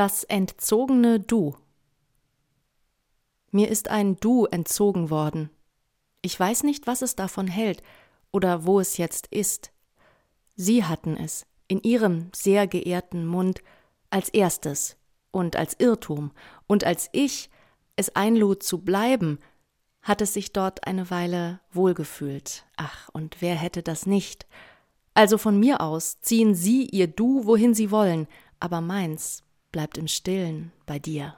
Das entzogene Du. Mir ist ein Du entzogen worden. Ich weiß nicht, was es davon hält oder wo es jetzt ist. Sie hatten es in ihrem sehr geehrten Mund als erstes und als Irrtum, und als ich es einlud zu bleiben, hat es sich dort eine Weile wohlgefühlt. Ach, und wer hätte das nicht? Also von mir aus ziehen Sie Ihr Du, wohin Sie wollen, aber meins bleibt im Stillen bei dir.